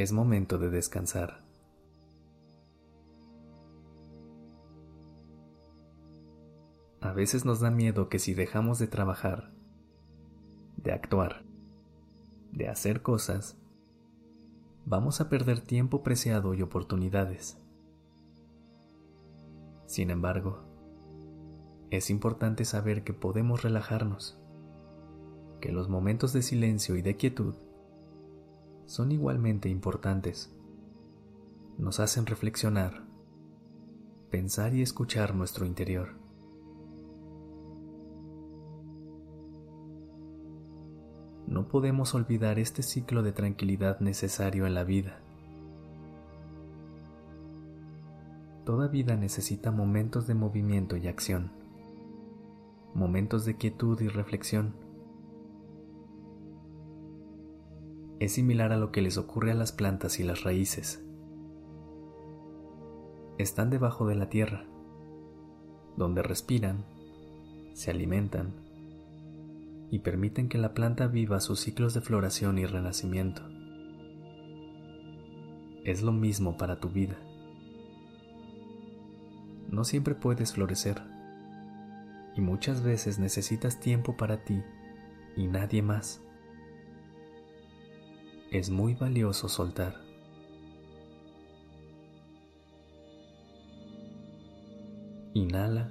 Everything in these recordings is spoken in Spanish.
Es momento de descansar. A veces nos da miedo que si dejamos de trabajar, de actuar, de hacer cosas, vamos a perder tiempo preciado y oportunidades. Sin embargo, es importante saber que podemos relajarnos, que los momentos de silencio y de quietud son igualmente importantes. Nos hacen reflexionar, pensar y escuchar nuestro interior. no podemos olvidar este ciclo de tranquilidad necesario en la vida. Toda vida necesita momentos de movimiento y acción, momentos de quietud y reflexión. Es similar a lo que les ocurre a las plantas y las raíces. Están debajo de la tierra, donde respiran, se alimentan, y permiten que la planta viva sus ciclos de floración y renacimiento. Es lo mismo para tu vida. No siempre puedes florecer y muchas veces necesitas tiempo para ti y nadie más. Es muy valioso soltar. Inhala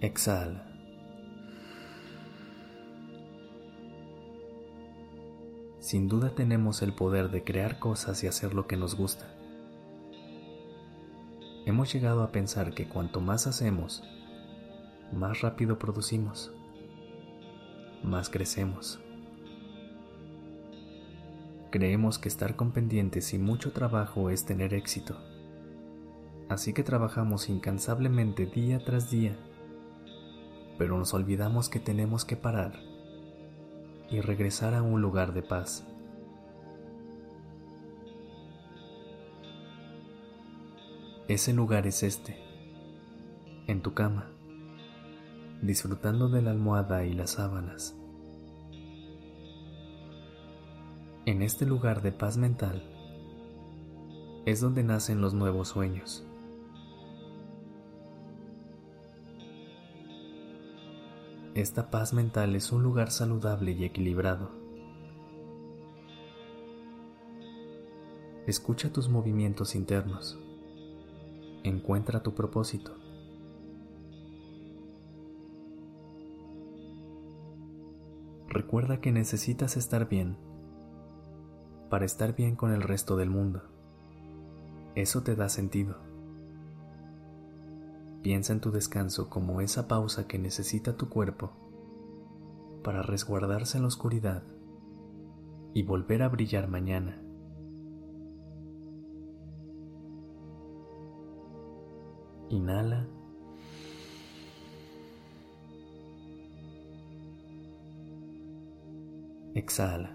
Exhala. Sin duda tenemos el poder de crear cosas y hacer lo que nos gusta. Hemos llegado a pensar que cuanto más hacemos, más rápido producimos, más crecemos. Creemos que estar con pendientes y mucho trabajo es tener éxito. Así que trabajamos incansablemente día tras día pero nos olvidamos que tenemos que parar y regresar a un lugar de paz. Ese lugar es este, en tu cama, disfrutando de la almohada y las sábanas. En este lugar de paz mental es donde nacen los nuevos sueños. Esta paz mental es un lugar saludable y equilibrado. Escucha tus movimientos internos. Encuentra tu propósito. Recuerda que necesitas estar bien para estar bien con el resto del mundo. Eso te da sentido. Piensa en tu descanso como esa pausa que necesita tu cuerpo para resguardarse en la oscuridad y volver a brillar mañana. Inhala. Exhala.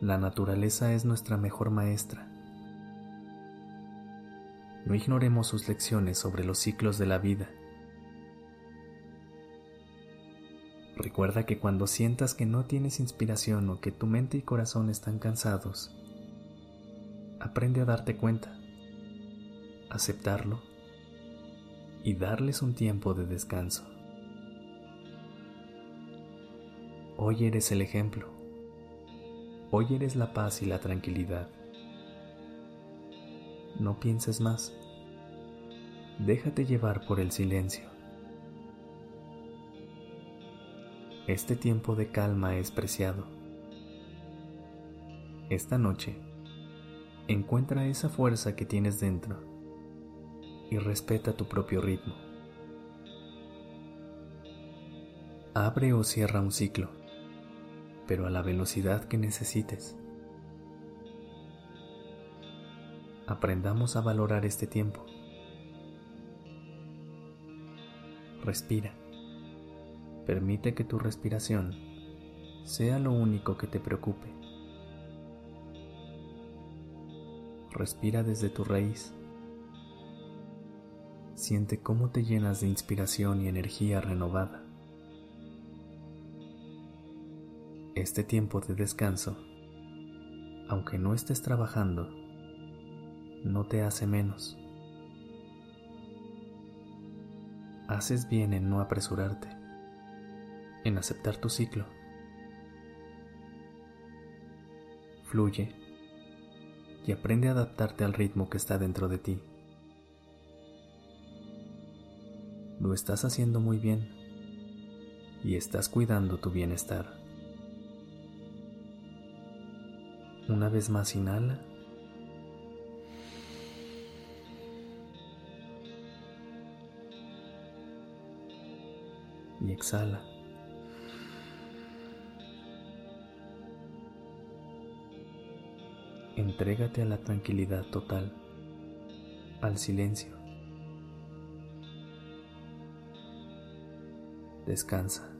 La naturaleza es nuestra mejor maestra. No ignoremos sus lecciones sobre los ciclos de la vida. Recuerda que cuando sientas que no tienes inspiración o que tu mente y corazón están cansados, aprende a darte cuenta, aceptarlo y darles un tiempo de descanso. Hoy eres el ejemplo. Hoy eres la paz y la tranquilidad. No pienses más. Déjate llevar por el silencio. Este tiempo de calma es preciado. Esta noche, encuentra esa fuerza que tienes dentro y respeta tu propio ritmo. Abre o cierra un ciclo, pero a la velocidad que necesites. Aprendamos a valorar este tiempo. Respira. Permite que tu respiración sea lo único que te preocupe. Respira desde tu raíz. Siente cómo te llenas de inspiración y energía renovada. Este tiempo de descanso, aunque no estés trabajando, no te hace menos. Haces bien en no apresurarte, en aceptar tu ciclo. Fluye y aprende a adaptarte al ritmo que está dentro de ti. Lo estás haciendo muy bien y estás cuidando tu bienestar. Una vez más inhala. Y exhala. Entrégate a la tranquilidad total, al silencio. Descansa.